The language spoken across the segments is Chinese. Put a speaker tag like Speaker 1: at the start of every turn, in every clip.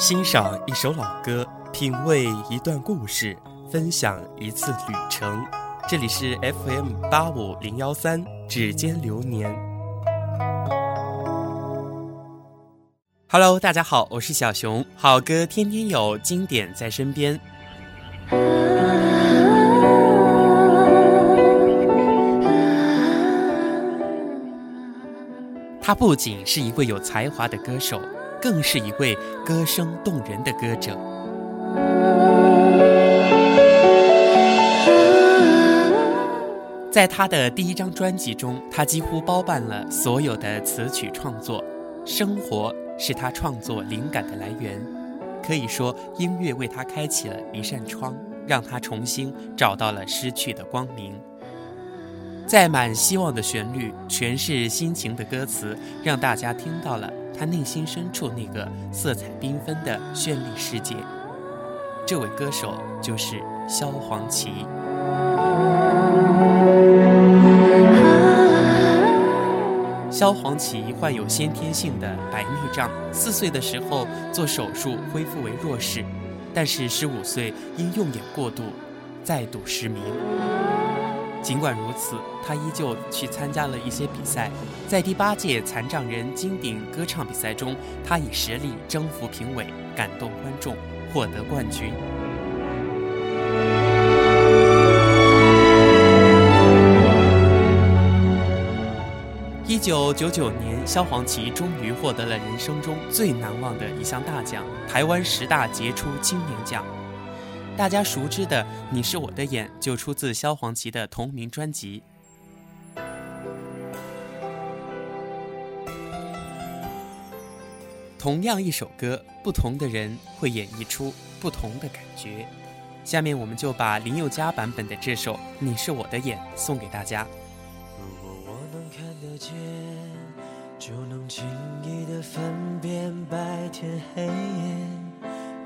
Speaker 1: 欣赏一首老歌，品味一段故事，分享一次旅程。这里是 FM 八五零幺三，指尖流年。Hello，大家好，我是小熊。好歌天天有，经典在身边。他不仅是一位有才华的歌手。更是一位歌声动人的歌者。在他的第一张专辑中，他几乎包办了所有的词曲创作。生活是他创作灵感的来源，可以说音乐为他开启了一扇窗，让他重新找到了失去的光明。载满希望的旋律，诠释心情的歌词，让大家听到了。他内心深处那个色彩缤纷的绚丽世界，这位歌手就是萧煌奇。萧煌奇患有先天性的白内障，四岁的时候做手术恢复为弱视，但是十五岁因用眼过度，再度失明。尽管如此，他依旧去参加了一些比赛。在第八届残障人金鼎歌唱比赛中，他以实力征服评委，感动观众，获得冠军。一九九九年，萧煌奇终于获得了人生中最难忘的一项大奖——台湾十大杰出青年奖。大家熟知的《你是我的眼》就出自萧煌奇的同名专辑。同样一首歌，不同的人会演绎出不同的感觉。下面我们就把林宥嘉版本的这首《你是我的眼》送给大家。
Speaker 2: 如果我能看得见，就能轻易的分辨白天黑夜。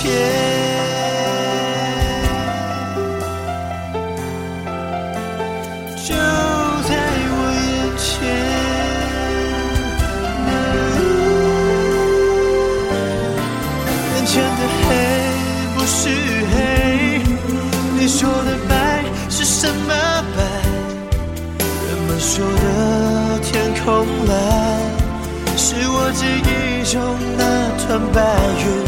Speaker 2: 天就在我眼前，眼前的黑不是黑，你说的白是什么白？人们说的天空蓝，是我记忆中那团白云。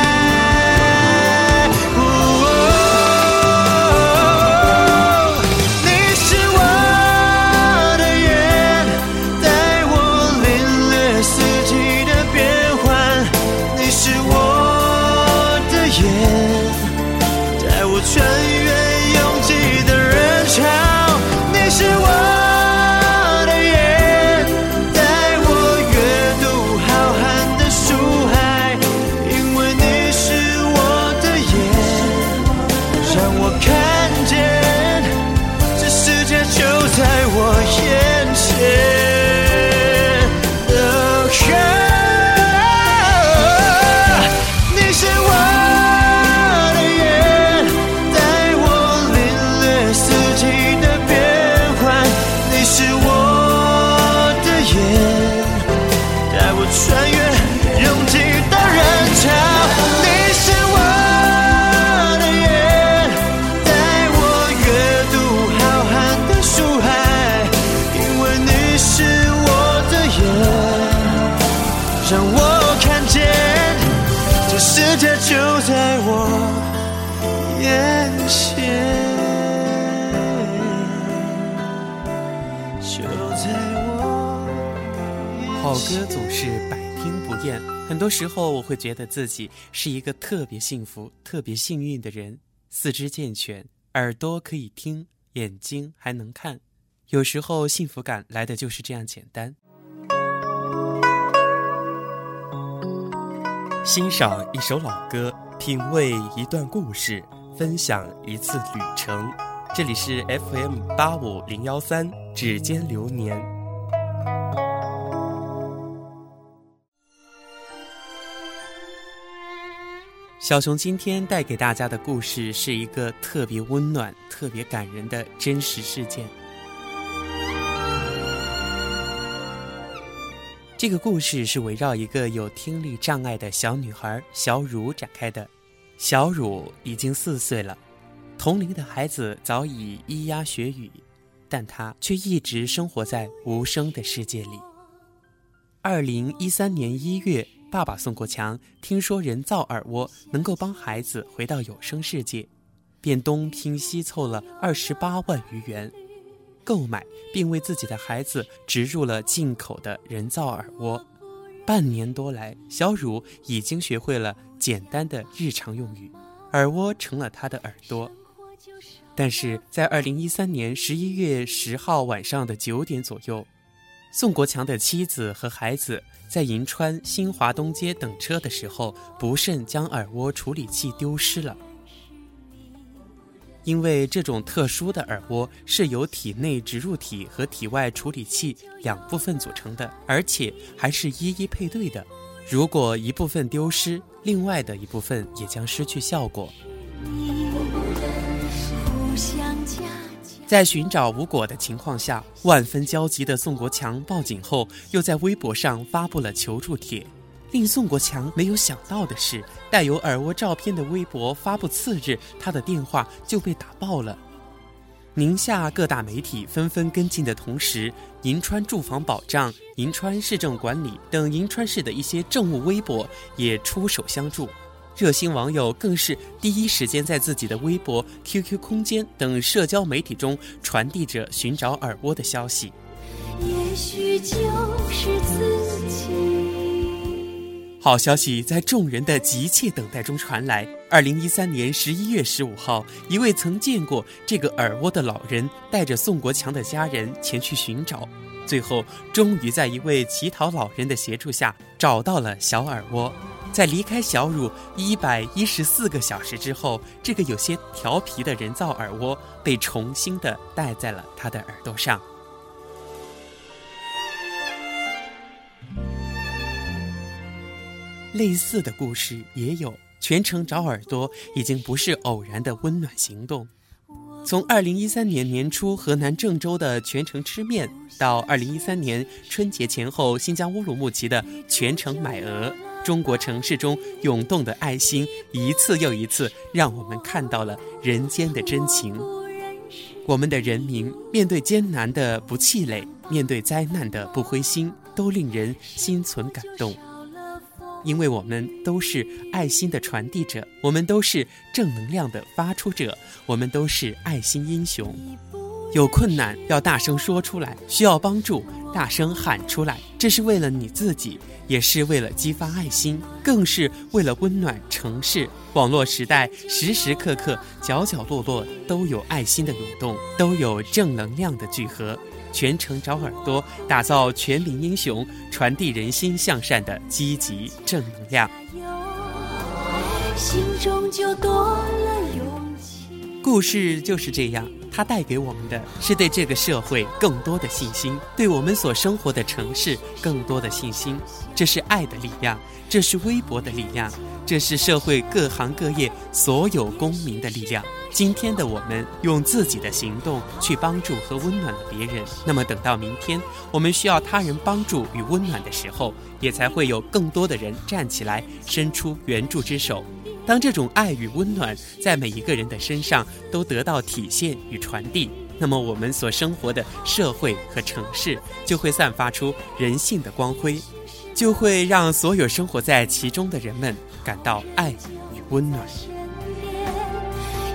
Speaker 2: 世界就在我眼前。
Speaker 1: 好歌总是百听不厌，很多时候我会觉得自己是一个特别幸福、特别幸运的人，四肢健全，耳朵可以听，眼睛还能看，有时候幸福感来的就是这样简单。
Speaker 3: 欣赏一首老歌，品味一段故事，分享一次旅程。这里是 FM 八五零幺三，指尖流年。
Speaker 1: 小熊今天带给大家的故事是一个特别温暖、特别感人的真实事件。这个故事是围绕一个有听力障碍的小女孩小汝展开的。小汝已经四岁了，同龄的孩子早已咿呀学语，但她却一直生活在无声的世界里。二零一三年一月。爸爸宋国强听说人造耳蜗能够帮孩子回到有声世界，便东拼西凑了二十八万余元，购买并为自己的孩子植入了进口的人造耳蜗。半年多来，小汝已经学会了简单的日常用语，耳蜗成了他的耳朵。但是在二零一三年十一月十号晚上的九点左右，宋国强的妻子和孩子。在银川新华东街等车的时候，不慎将耳蜗处理器丢失了。因为这种特殊的耳蜗是由体内植入体和体外处理器两部分组成的，而且还是一一配对的。如果一部分丢失，另外的一部分也将失去效果。在寻找无果的情况下，万分焦急的宋国强报警后，又在微博上发布了求助帖。令宋国强没有想到的是，带有耳蜗照片的微博发布次日，他的电话就被打爆了。宁夏各大媒体纷纷跟进的同时，银川住房保障、银川市政管理等银川市的一些政务微博也出手相助。热心网友更是第一时间在自己的微博、QQ 空间等社交媒体中传递着寻找耳蜗的消息。也许就是自己。好消息在众人的急切等待中传来。二零一三年十一月十五号，一位曾见过这个耳蜗的老人带着宋国强的家人前去寻找，最后终于在一位乞讨老人的协助下找到了小耳蜗。在离开小乳一百一十四个小时之后，这个有些调皮的人造耳蜗被重新的戴在了他的耳朵上。类似的故事也有，全程找耳朵已经不是偶然的温暖行动。从二零一三年年初河南郑州的全程吃面，到二零一三年春节前后新疆乌鲁木齐的全程买鹅。中国城市中涌动的爱心，一次又一次让我们看到了人间的真情。我们的人民面对艰难的不气馁，面对灾难的不灰心，都令人心存感动。因为我们都是爱心的传递者，我们都是正能量的发出者，我们都是爱心英雄。有困难要大声说出来，需要帮助大声喊出来，这是为了你自己，也是为了激发爱心，更是为了温暖城市。网络时代，时时刻刻、角角落落都有爱心的涌动，都有正能量的聚合。全程找耳朵，打造全民英雄，传递人心向善的积极正能量。心中就多了勇气。故事就是这样。它带给我们的是对这个社会更多的信心，对我们所生活的城市更多的信心。这是爱的力量，这是微博的力量，这是社会各行各业所有公民的力量。今天的我们用自己的行动去帮助和温暖了别人，那么等到明天我们需要他人帮助与温暖的时候，也才会有更多的人站起来伸出援助之手。当这种爱与温暖在每一个人的身上都得到体现与传递，那么我们所生活的社会和城市就会散发出人性的光辉，就会让所有生活在其中的人们感到爱与温暖。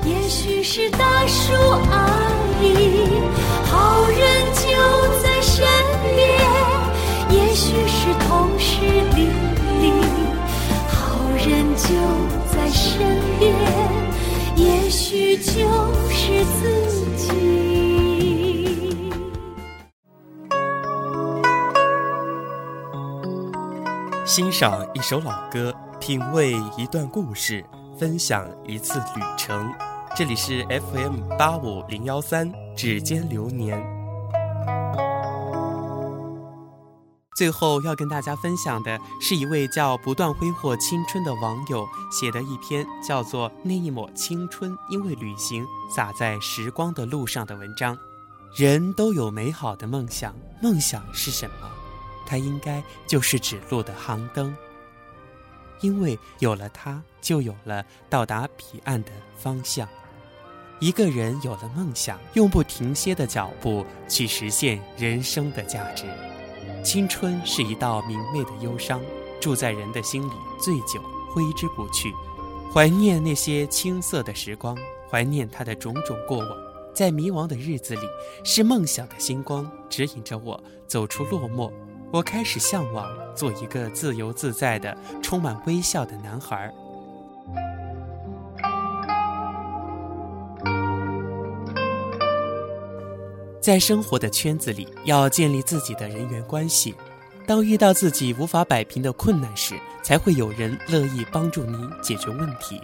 Speaker 1: 也许是大叔阿姨，好人就在身边。
Speaker 4: 也许是同时淋漓，好人就在身边，也许就是自己。
Speaker 3: 欣赏一首老歌，品味一段故事，分享一次旅程。这里是 FM 八五零幺三，指尖流年。
Speaker 1: 最后要跟大家分享的是一位叫“不断挥霍青春”的网友写的一篇叫做《那一抹青春因为旅行洒在时光的路上》的文章。人都有美好的梦想，梦想是什么？它应该就是指路的航灯，因为有了它，就有了到达彼岸的方向。一个人有了梦想，用不停歇的脚步去实现人生的价值。青春是一道明媚的忧伤，住在人的心里最久，挥之不去。怀念那些青涩的时光，怀念他的种种过往。在迷茫的日子里，是梦想的星光指引着我走出落寞。我开始向往做一个自由自在的、充满微笑的男孩。在生活的圈子里，要建立自己的人缘关系。当遇到自己无法摆平的困难时，才会有人乐意帮助你解决问题。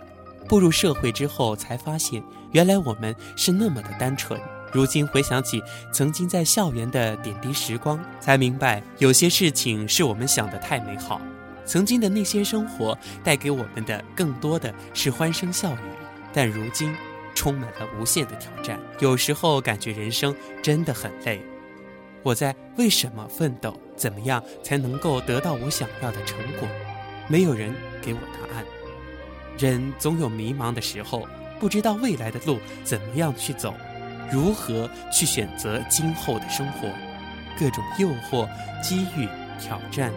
Speaker 1: 步入社会之后，才发现原来我们是那么的单纯。如今回想起曾经在校园的点滴时光，才明白有些事情是我们想的太美好。曾经的那些生活带给我们的更多的是欢声笑语，但如今。充满了无限的挑战，有时候感觉人生真的很累。我在为什么奋斗？怎么样才能够得到我想要的成果？没有人给我答案。人总有迷茫的时候，不知道未来的路怎么样去走，如何去选择今后的生活？各种诱惑、机遇、挑战，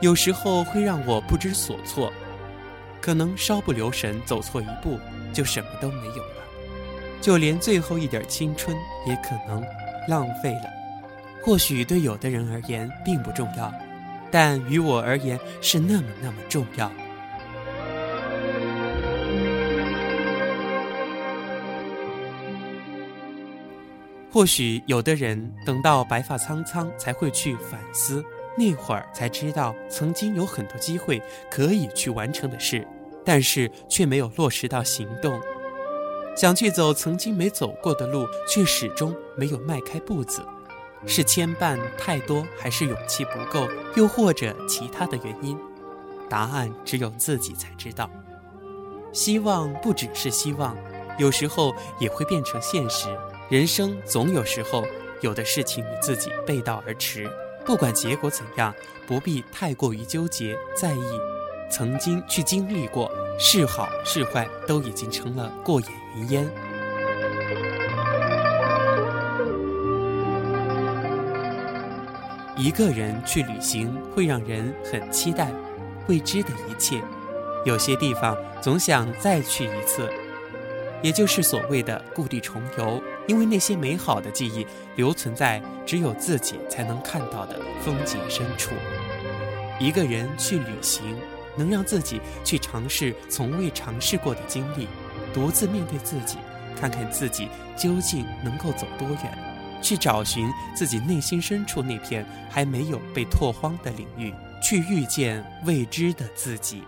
Speaker 1: 有时候会让我不知所措。可能稍不留神，走错一步。就什么都没有了，就连最后一点青春也可能浪费了。或许对有的人而言并不重要，但于我而言是那么那么重要。或许有的人等到白发苍苍才会去反思，那会儿才知道曾经有很多机会可以去完成的事。但是却没有落实到行动，想去走曾经没走过的路，却始终没有迈开步子，是牵绊太多，还是勇气不够，又或者其他的原因？答案只有自己才知道。希望不只是希望，有时候也会变成现实。人生总有时候，有的事情与自己背道而驰，不管结果怎样，不必太过于纠结在意。曾经去经历过，是好是坏，都已经成了过眼云烟。一个人去旅行，会让人很期待未知的一切。有些地方总想再去一次，也就是所谓的故地重游，因为那些美好的记忆留存在只有自己才能看到的风景深处。一个人去旅行。能让自己去尝试从未尝试过的经历，独自面对自己，看看自己究竟能够走多远，去找寻自己内心深处那片还没有被拓荒的领域，去遇见未知的自己。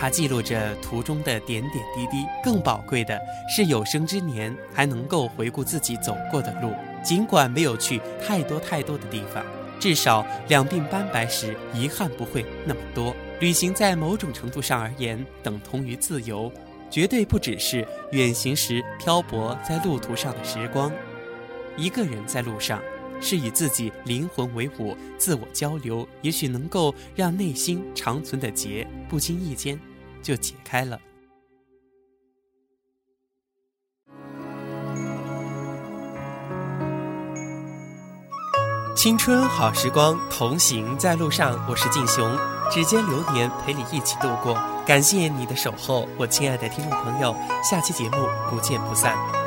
Speaker 1: 它记录着途中的点点滴滴，更宝贵的是有生之年还能够回顾自己走过的路，尽管没有去太多太多的地方。至少两鬓斑白时，遗憾不会那么多。旅行在某种程度上而言，等同于自由，绝对不只是远行时漂泊在路途上的时光。一个人在路上，是与自己灵魂为伍，自我交流，也许能够让内心长存的结，不经意间就解开了。
Speaker 3: 青春好时光，同行在路上。我是静雄，指尖流年陪你一起度过。感谢你的守候，我亲爱的听众朋友，下期节目不见不散。